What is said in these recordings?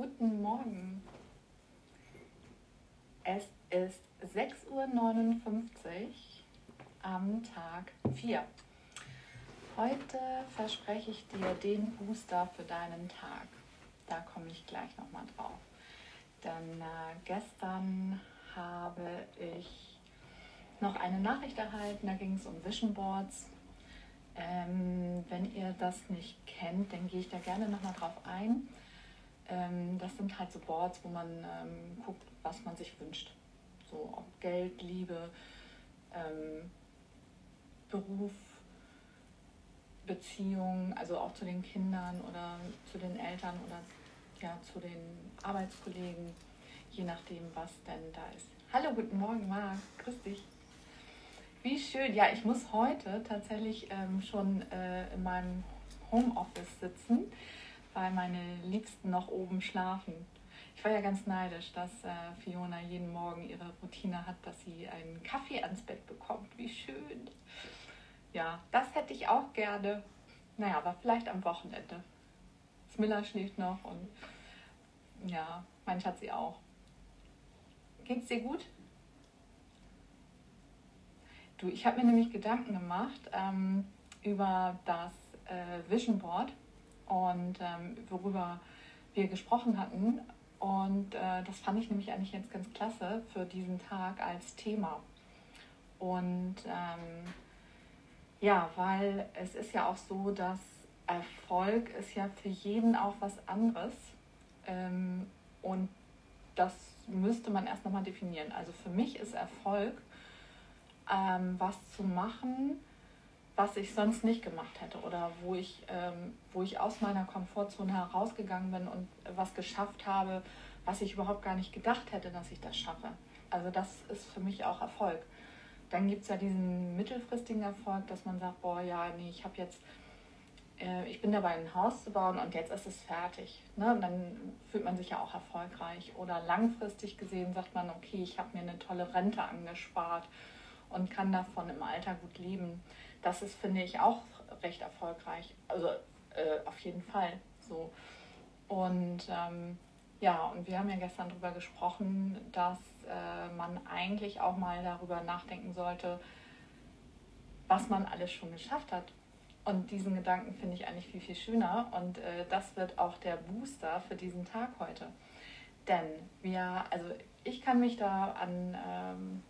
Guten Morgen. Es ist 6.59 Uhr am Tag 4. Heute verspreche ich dir den Booster für deinen Tag. Da komme ich gleich nochmal drauf. Denn äh, gestern habe ich noch eine Nachricht erhalten, da ging es um Vision Boards. Ähm, wenn ihr das nicht kennt, dann gehe ich da gerne nochmal drauf ein. Ähm, das sind halt so Boards, wo man ähm, guckt, was man sich wünscht. So ob Geld, Liebe, ähm, Beruf, Beziehung, also auch zu den Kindern oder zu den Eltern oder ja, zu den Arbeitskollegen, je nachdem, was denn da ist. Hallo, guten Morgen, Marc. Grüß dich. Wie schön. Ja, ich muss heute tatsächlich ähm, schon äh, in meinem Homeoffice sitzen, weil meine Liebsten noch oben schlafen. Ich war ja ganz neidisch, dass äh, Fiona jeden Morgen ihre Routine hat, dass sie einen Kaffee ans Bett bekommt. Wie schön. Ja, das hätte ich auch gerne. Naja, aber vielleicht am Wochenende. Smilla schläft noch und ja, mein Schatz sie auch. Geht's dir gut? Du, ich habe mir nämlich Gedanken gemacht ähm, über das äh, Vision Board und ähm, worüber wir gesprochen hatten. Und äh, das fand ich nämlich eigentlich jetzt ganz klasse für diesen Tag als Thema. Und ähm, ja, weil es ist ja auch so, dass Erfolg ist ja für jeden auch was anderes. Ähm, und das müsste man erst nochmal definieren. Also für mich ist Erfolg ähm, was zu machen, was ich sonst nicht gemacht hätte oder wo ich, ähm, wo ich aus meiner Komfortzone herausgegangen bin und was geschafft habe, was ich überhaupt gar nicht gedacht hätte, dass ich das schaffe. Also das ist für mich auch Erfolg. Dann gibt es ja diesen mittelfristigen Erfolg, dass man sagt, boah, ja, nee, ich habe jetzt, äh, ich bin dabei, ein Haus zu bauen und jetzt ist es fertig. Ne? Und dann fühlt man sich ja auch erfolgreich. Oder langfristig gesehen sagt man, okay, ich habe mir eine tolle Rente angespart und kann davon im Alter gut leben. Das ist, finde ich, auch recht erfolgreich. Also äh, auf jeden Fall so. Und ähm, ja, und wir haben ja gestern darüber gesprochen, dass äh, man eigentlich auch mal darüber nachdenken sollte, was man alles schon geschafft hat. Und diesen Gedanken finde ich eigentlich viel, viel schöner. Und äh, das wird auch der Booster für diesen Tag heute. Denn wir, also ich kann mich da an ähm,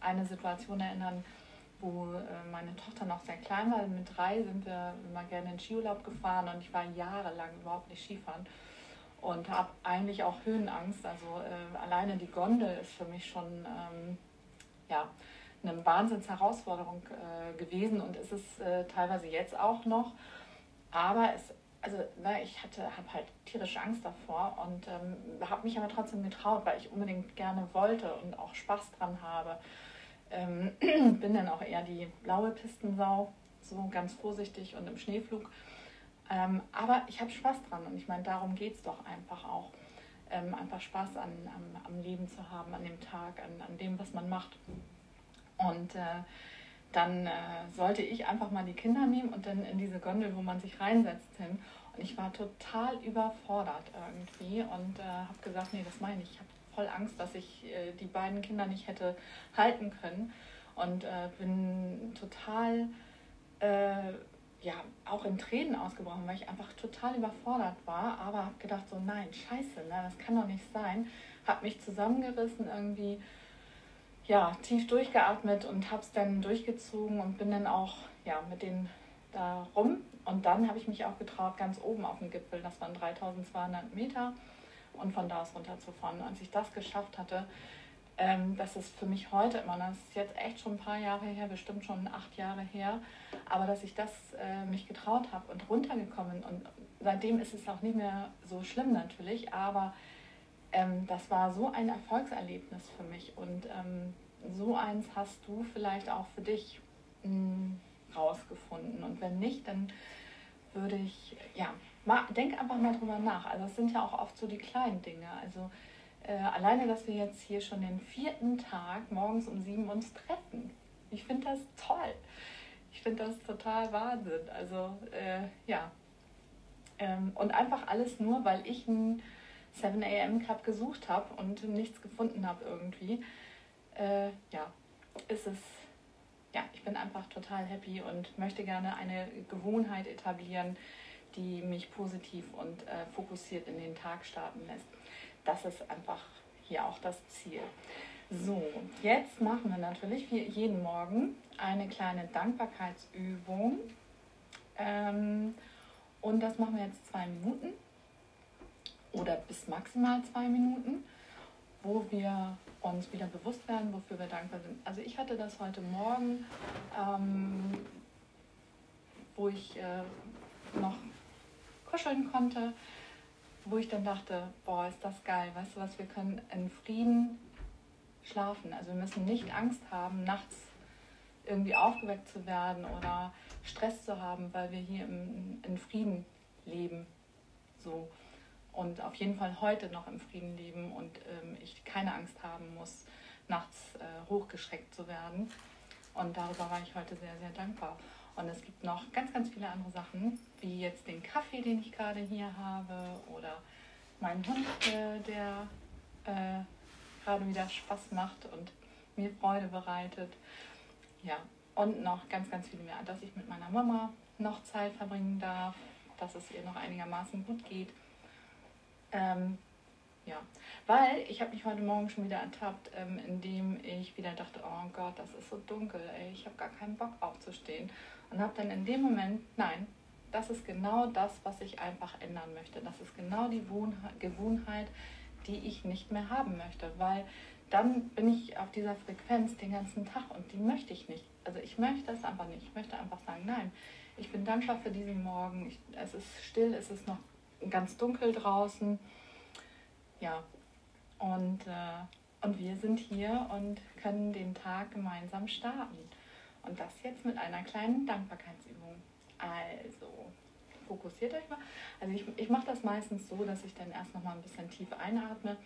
eine Situation erinnern, wo äh, meine Tochter noch sehr klein war. Mit drei sind wir immer gerne in Skiurlaub gefahren und ich war jahrelang überhaupt nicht Skifahren und habe eigentlich auch Höhenangst. Also äh, alleine die Gondel ist für mich schon ähm, ja, eine Wahnsinnsherausforderung äh, gewesen und ist es äh, teilweise jetzt auch noch. Aber es, also ne, ich habe halt tierische Angst davor und ähm, habe mich aber trotzdem getraut, weil ich unbedingt gerne wollte und auch Spaß dran habe. Ähm, bin dann auch eher die blaue Pistensau, so ganz vorsichtig und im Schneeflug. Ähm, aber ich habe Spaß dran und ich meine, darum geht es doch einfach auch. Ähm, einfach Spaß an, am, am, Leben zu haben, an dem Tag, an, an dem, was man macht. Und äh, dann äh, sollte ich einfach mal die Kinder nehmen und dann in diese Gondel, wo man sich reinsetzt, hin. Und ich war total überfordert irgendwie und äh, habe gesagt, nee, das meine ich. Ich voll Angst, dass ich äh, die beiden Kinder nicht hätte halten können. Und äh, bin total äh, ja auch in Tränen ausgebrochen, weil ich einfach total überfordert war, aber habe gedacht so nein Scheiße, ne, das kann doch nicht sein, habe mich zusammengerissen irgendwie ja tief durchgeatmet und habe es dann durchgezogen und bin dann auch ja mit denen da rum. Und dann habe ich mich auch getraut ganz oben auf dem Gipfel, das waren 3200 Meter und von da aus runterzufahren. Als ich das geschafft hatte, ähm, das ist für mich heute immer, das ist jetzt echt schon ein paar Jahre her, bestimmt schon acht Jahre her, aber dass ich das äh, mich getraut habe und runtergekommen und seitdem ist es auch nicht mehr so schlimm natürlich, aber ähm, das war so ein Erfolgserlebnis für mich und ähm, so eins hast du vielleicht auch für dich mh, hm, rausgefunden und wenn nicht, dann würde ich, ja, mal, denk einfach mal drüber nach. Also es sind ja auch oft so die kleinen Dinge. Also äh, alleine, dass wir jetzt hier schon den vierten Tag morgens um sieben uns treffen. Ich finde das toll. Ich finde das total Wahnsinn. Also äh, ja. Ähm, und einfach alles nur, weil ich ein 7 a.m. Club gesucht habe und nichts gefunden habe irgendwie, äh, ja, ist es, ja, ich bin einfach total happy und möchte gerne eine Gewohnheit etablieren, die mich positiv und äh, fokussiert in den Tag starten lässt. Das ist einfach hier auch das Ziel. So, jetzt machen wir natürlich wie jeden Morgen eine kleine Dankbarkeitsübung. Ähm, und das machen wir jetzt zwei Minuten oder bis maximal zwei Minuten, wo wir uns wieder bewusst werden, wofür wir dankbar sind. Also ich hatte das heute Morgen, ähm, wo ich äh, noch kuscheln konnte, wo ich dann dachte, boah, ist das geil, weißt du was, wir können in Frieden schlafen. Also wir müssen nicht Angst haben, nachts irgendwie aufgeweckt zu werden oder Stress zu haben, weil wir hier im, in Frieden leben. So. Und auf jeden Fall heute noch im Frieden leben und ähm, ich keine Angst haben muss, nachts äh, hochgeschreckt zu werden. Und darüber war ich heute sehr, sehr dankbar. Und es gibt noch ganz, ganz viele andere Sachen, wie jetzt den Kaffee, den ich gerade hier habe, oder meinen Hund, äh, der äh, gerade wieder Spaß macht und mir Freude bereitet. Ja, und noch ganz, ganz viel mehr, dass ich mit meiner Mama noch Zeit verbringen darf, dass es ihr noch einigermaßen gut geht. Ähm, ja, weil ich habe mich heute Morgen schon wieder ertappt, ähm, indem ich wieder dachte, oh Gott, das ist so dunkel, ey, ich habe gar keinen Bock aufzustehen. Und habe dann in dem Moment, nein, das ist genau das, was ich einfach ändern möchte. Das ist genau die Gewohnheit, die ich nicht mehr haben möchte, weil dann bin ich auf dieser Frequenz den ganzen Tag und die möchte ich nicht. Also ich möchte das einfach nicht. Ich möchte einfach sagen, nein, ich bin dankbar für diesen Morgen. Ich, es ist still, es ist noch ganz dunkel draußen. Ja, und, äh, und wir sind hier und können den Tag gemeinsam starten. Und das jetzt mit einer kleinen Dankbarkeitsübung. Also, fokussiert euch mal. Also ich, ich mache das meistens so, dass ich dann erst noch mal ein bisschen tief einatme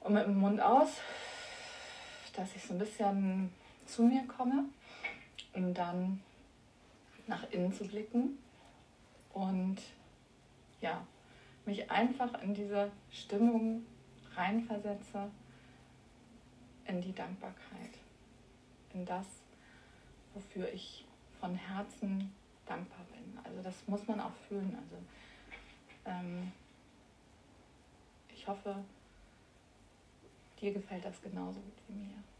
und mit dem Mund aus, dass ich so ein bisschen zu mir komme, um dann nach innen zu blicken und ja, mich einfach in diese Stimmung reinversetze, in die Dankbarkeit, in das, wofür ich von Herzen dankbar bin. Also das muss man auch fühlen. Also ähm, ich hoffe, dir gefällt das genauso gut wie mir.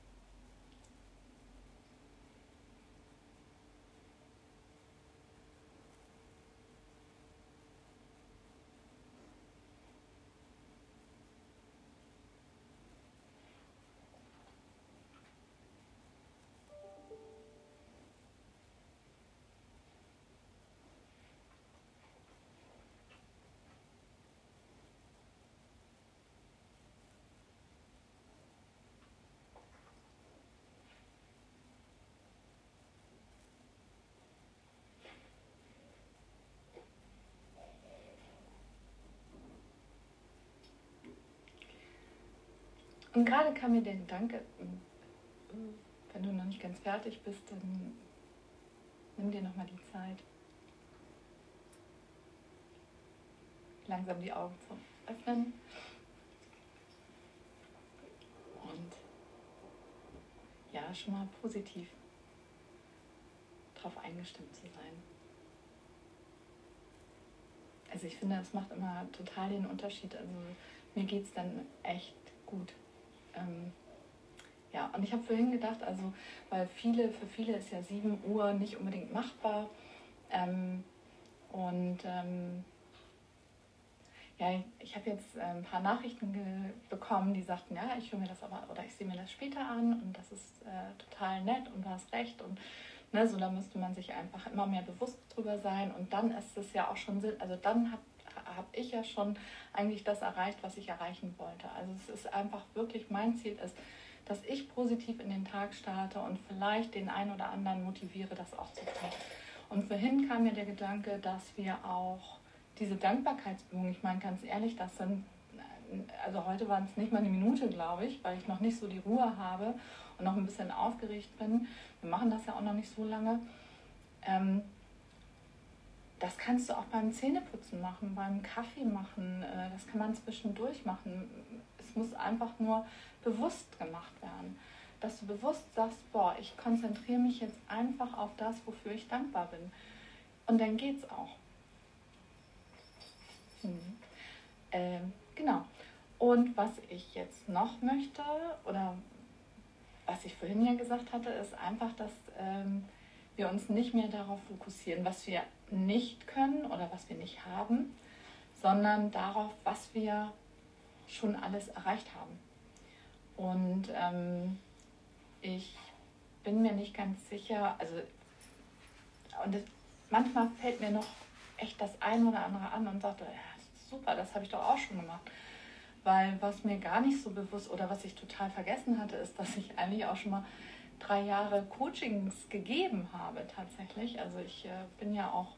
Und gerade kam mir der Gedanke, wenn du noch nicht ganz fertig bist, dann nimm dir nochmal die Zeit, langsam die Augen zu öffnen und ja, schon mal positiv darauf eingestimmt zu sein. Also ich finde, das macht immer total den Unterschied. Also mir geht es dann echt gut ähm, ja, und ich habe vorhin gedacht, also, weil viele, für viele ist ja 7 Uhr nicht unbedingt machbar. Ähm, und ähm, ja, ich habe jetzt äh, ein paar Nachrichten bekommen, die sagten, ja, ich höre mir das aber oder ich sehe mir das später an und das ist äh, total nett und du hast recht und ne, so da müsste man sich einfach immer mehr bewusst drüber sein und dann ist es ja auch schon Sinn, also dann hat habe ich ja schon eigentlich das erreicht, was ich erreichen wollte. Also es ist einfach wirklich, mein Ziel ist, dass ich positiv in den Tag starte und vielleicht den einen oder anderen motiviere, das auch zu tun. Und vorhin kam mir der Gedanke, dass wir auch diese Dankbarkeitsübungen, ich meine ganz ehrlich, das sind, also heute waren es nicht mal eine Minute, glaube ich, weil ich noch nicht so die Ruhe habe und noch ein bisschen aufgeregt bin. Wir machen das ja auch noch nicht so lange. Ähm, das kannst du auch beim Zähneputzen machen, beim Kaffee machen, äh, das kann man zwischendurch machen. Es muss einfach nur bewusst gemacht werden. Dass du bewusst sagst, boah, ich konzentriere mich jetzt einfach auf das, wofür ich dankbar bin. Und dann geht's auch. Hm. Ähm, genau. Und was ich jetzt noch möchte, oder was ich vorhin ja gesagt hatte, ist einfach, dass ähm, wir uns nicht mehr darauf fokussieren, was wir nicht können oder was wir nicht haben, sondern darauf, was wir schon alles erreicht haben. Und ähm, ich bin mir nicht ganz sicher, also und es, manchmal fällt mir noch echt das ein oder andere an und sagt, ja, super, das habe ich doch auch schon gemacht. Weil was mir gar nicht so bewusst oder was ich total vergessen hatte, ist, dass ich eigentlich auch schon mal drei Jahre Coachings gegeben habe tatsächlich. Also ich äh, bin ja auch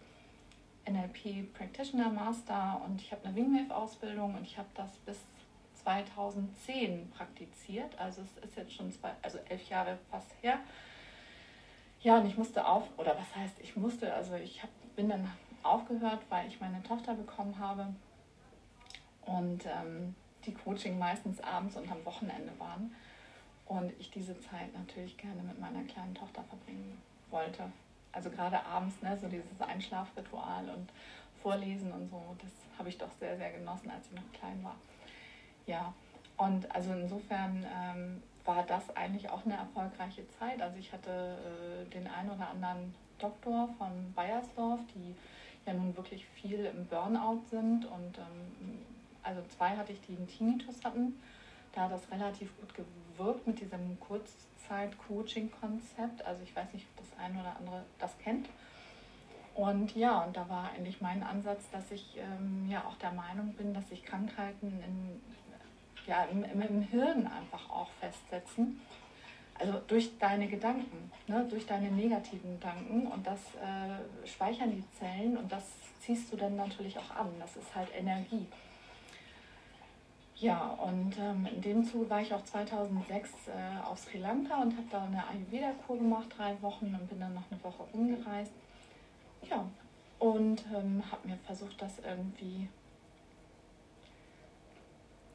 NLP Practitioner Master und ich habe eine Wingwave Ausbildung und ich habe das bis 2010 praktiziert. Also es ist jetzt schon zwei, also elf Jahre fast her. Ja, und ich musste auf, oder was heißt, ich musste, also ich hab, bin dann aufgehört, weil ich meine Tochter bekommen habe und ähm, die Coaching meistens abends und am Wochenende waren und ich diese Zeit natürlich gerne mit meiner kleinen Tochter verbringen wollte. Also gerade abends, ne, so dieses Einschlafritual und Vorlesen und so, das habe ich doch sehr, sehr genossen, als sie noch klein war. Ja, und also insofern ähm, war das eigentlich auch eine erfolgreiche Zeit. Also ich hatte äh, den einen oder anderen Doktor von Bayersdorf, die ja nun wirklich viel im Burnout sind und ähm, also zwei hatte ich, die einen Tinnitus hatten. Da hat das relativ gut gewirkt mit diesem Kurzzeit-Coaching-Konzept. Also ich weiß nicht, ob das eine oder andere das kennt. Und ja, und da war eigentlich mein Ansatz, dass ich ähm, ja auch der Meinung bin, dass sich Krankheiten in, ja, im, im, Hirn einfach auch festsetzen. Also durch deine Gedanken, ne, durch deine negativen Gedanken. Und das äh, speichern die Zellen und das ziehst du dann natürlich auch an. Das ist halt Energie. Ja, und ähm, in dem Zuge war ich auch 2006 äh, auf Sri Lanka und habe da eine Ayurveda-Kur gemacht, drei Wochen und bin dann noch eine Woche rumgereist. Ja, und ähm, habe mir versucht, das irgendwie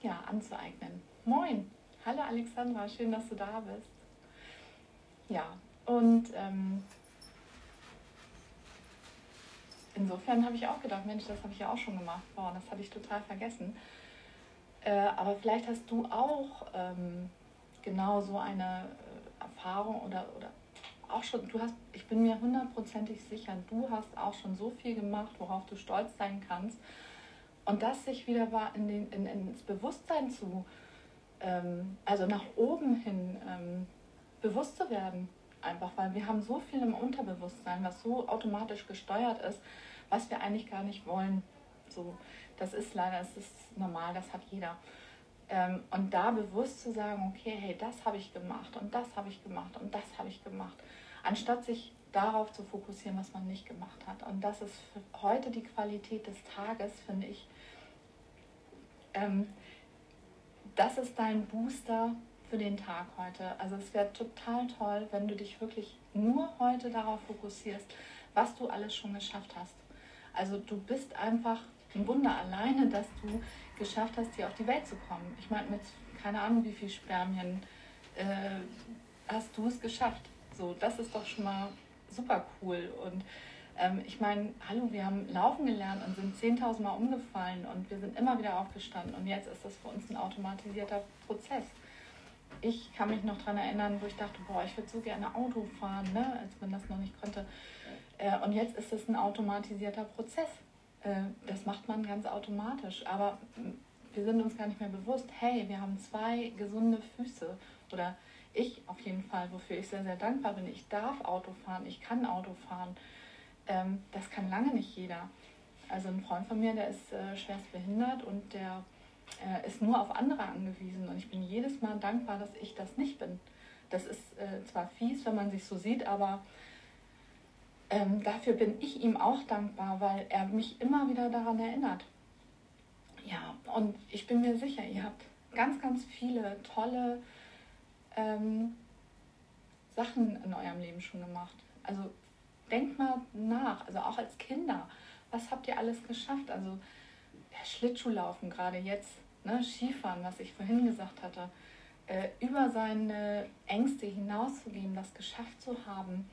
ja, anzueignen. Moin, hallo Alexandra, schön, dass du da bist. Ja, und ähm, insofern habe ich auch gedacht, Mensch, das habe ich ja auch schon gemacht. Boah, das hatte ich total vergessen. Äh, aber vielleicht hast du auch ähm, genau so eine äh, Erfahrung oder, oder auch schon, du hast, ich bin mir hundertprozentig sicher, du hast auch schon so viel gemacht, worauf du stolz sein kannst. Und das sich wieder in den, in, ins Bewusstsein zu, ähm, also nach oben hin ähm, bewusst zu werden. Einfach, weil wir haben so viel im Unterbewusstsein, was so automatisch gesteuert ist, was wir eigentlich gar nicht wollen. So, das ist leider, es ist normal, das hat jeder. Ähm, und da bewusst zu sagen, okay, hey, das habe ich gemacht und das habe ich gemacht und das habe ich gemacht, anstatt sich darauf zu fokussieren, was man nicht gemacht hat. Und das ist heute die Qualität des Tages, finde ich. Ähm, das ist dein Booster für den Tag heute. Also es wäre total toll, wenn du dich wirklich nur heute darauf fokussierst, was du alles schon geschafft hast. Also du bist einfach ein Wunder alleine, dass du geschafft hast, hier auf die Welt zu kommen. Ich meine, mit keine Ahnung, wie viel Spermien äh, hast du es geschafft. So, das ist doch schon mal super cool. Und ähm, ich meine, hallo, wir haben laufen gelernt und sind 10.000 Mal umgefallen und wir sind immer wieder aufgestanden. Und jetzt ist das für uns ein automatisierter Prozess. Ich kann mich noch daran erinnern, wo ich dachte, boah, ich würde so gerne Auto fahren, ne? als man das noch nicht konnte. Äh, und jetzt ist es ein automatisierter Prozess. Äh, das macht man ganz automatisch. Aber wir sind uns gar nicht mehr bewusst, hey, wir haben zwei gesunde Füße. Oder ich auf jeden Fall, wofür ich sehr, sehr dankbar bin. Ich darf Auto fahren, ich kann Auto fahren. Ähm, das kann lange nicht jeder. Also ein Freund von mir, der ist äh, schwerst behindert und der äh, ist nur auf andere angewiesen. Und ich bin jedes Mal dankbar, dass ich das nicht bin. Das ist zwar fies, wenn man sich so sieht, aber ähm, dafür bin ich ihm auch dankbar, weil er mich immer wieder daran erinnert. Ja, und ich bin mir sicher, ihr habt ganz, ganz viele tolle ähm, Sachen in eurem Leben schon gemacht. Also denkt mal nach, also auch als Kinder. was habt ihr alles geschafft? Also Schlittschuhlaufen gerade jetzt, ne, Skifahren, was ich vorhin gesagt hatte, äh, über seine Ängste hinauszugehen, das geschafft zu haben,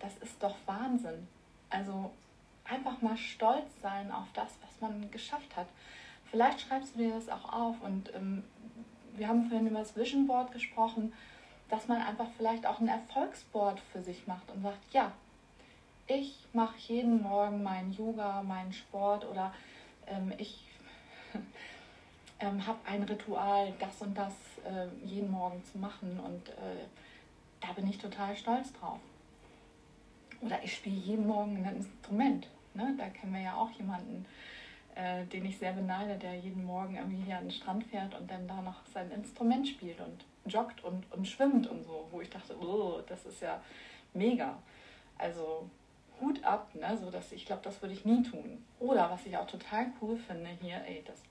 das ist doch Wahnsinn. Also einfach mal stolz sein auf das, was man geschafft hat. Vielleicht schreibst du dir das auch auf und ähm, wir haben vorhin über das Vision Board gesprochen, dass man einfach vielleicht auch ein Erfolgsboard für sich macht und sagt, ja, ich mache jeden Morgen meinen Yoga, meinen Sport oder ähm, ich ähm, habe ein Ritual, das und das äh, jeden Morgen zu machen und äh, da bin ich total stolz drauf. Oder ich spiele jeden Morgen ein Instrument. Ne? Da kennen wir ja auch jemanden, äh, den ich sehr beneide, der jeden Morgen irgendwie hier an den Strand fährt und dann da noch sein Instrument spielt und joggt und, und schwimmt und so, wo ich dachte, oh, das ist ja mega. Also Hut ab, ne? so dass ich glaube, das würde ich nie tun. Oder was ich auch total cool finde hier, ey, das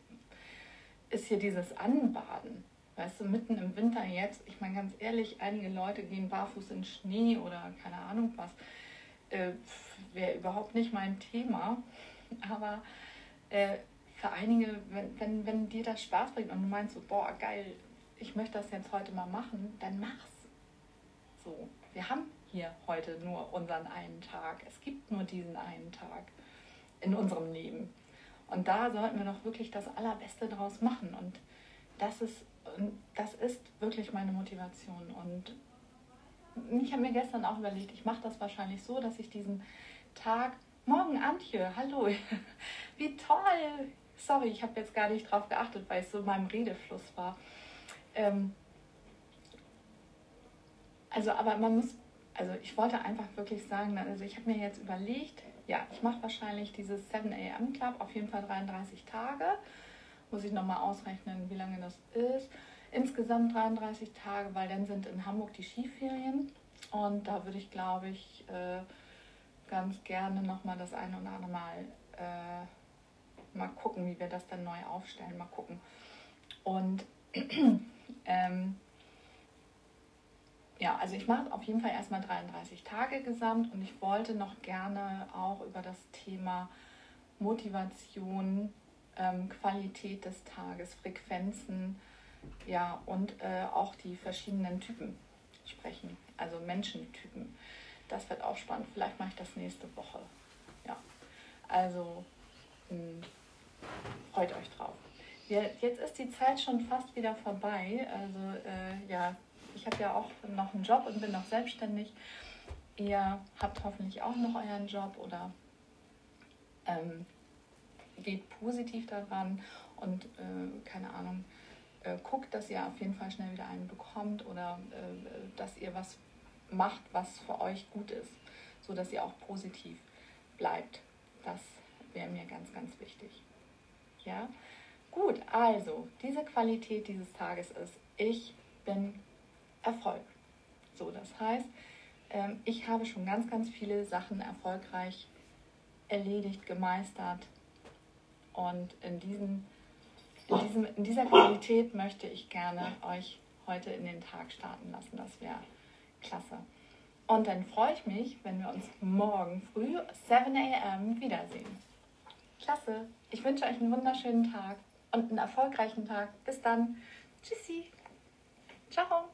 ist hier dieses Anbaden. Weißt du, mitten im Winter jetzt, ich meine ganz ehrlich, einige Leute gehen barfuß in Schnee oder keine Ahnung was. Äh, Wäre überhaupt nicht mein Thema. Aber äh, für einige, wenn, wenn, wenn dir das Spaß bringt und du meinst so, boah, geil, ich möchte das jetzt heute mal machen, dann mach's. So, wir haben hier heute nur unseren einen Tag. Es gibt nur diesen einen Tag in unserem Leben. Und da sollten wir doch wirklich das Allerbeste draus machen. Und das ist, das ist wirklich meine Motivation. Und ich habe mir gestern auch überlegt, ich mache das wahrscheinlich so, dass ich diesen Tag, morgen Antje, hallo, wie toll. Sorry, ich habe jetzt gar nicht drauf geachtet, weil ich so in meinem Redefluss war. Ähm, also, aber man muss, also ich wollte einfach wirklich sagen, also ich habe mir jetzt überlegt, ja, ich mache wahrscheinlich dieses 7 a.m. Club auf jeden Fall 33 Tage. Muss ich nochmal ausrechnen, wie lange das ist. Insgesamt 33 Tage, weil dann sind in Hamburg die Skiferien. Und da würde ich, glaube ich, äh, ganz gerne nochmal das eine oder andere Mal äh, mal gucken, wie wir das dann neu aufstellen. Mal gucken. Und ähm, ja, also ich mache auf jeden Fall erstmal 33 Tage gesamt und ich wollte noch gerne auch über das Thema Motivation, ähm, Qualität des Tages, Frequenzen, ja, und äh, auch die verschiedenen Typen sprechen, also Menschentypen. Das wird auch spannend. Vielleicht mache ich das nächste Woche. Ja, also mh, hm, freut euch drauf. Ja, jetzt ist die Zeit schon fast wieder vorbei. Also äh, ja, ich habe ja auch noch einen Job und bin noch selbstständig. Ihr habt hoffentlich auch noch euren Job oder ähm, geht positiv daran und äh, keine Ahnung, äh, guckt, dass ihr auf jeden Fall schnell wieder einen bekommt oder äh, dass ihr was macht, was für euch gut ist, so dass ihr auch positiv bleibt. Das wäre mir ganz, ganz wichtig. Ja, gut. Also diese Qualität dieses Tages ist: Ich bin Erfolg. So, das heißt, ähm, ich habe schon ganz, ganz viele Sachen erfolgreich erledigt, gemeistert. Und in, diesen, in, diesem, in dieser Qualität möchte ich gerne euch heute in den Tag starten lassen. Das wäre klasse. Und dann freue ich mich, wenn wir uns morgen früh 7 a.m. wiedersehen. Klasse. Ich wünsche euch einen wunderschönen Tag und einen erfolgreichen Tag. Bis dann. Tschüssi. Ciao.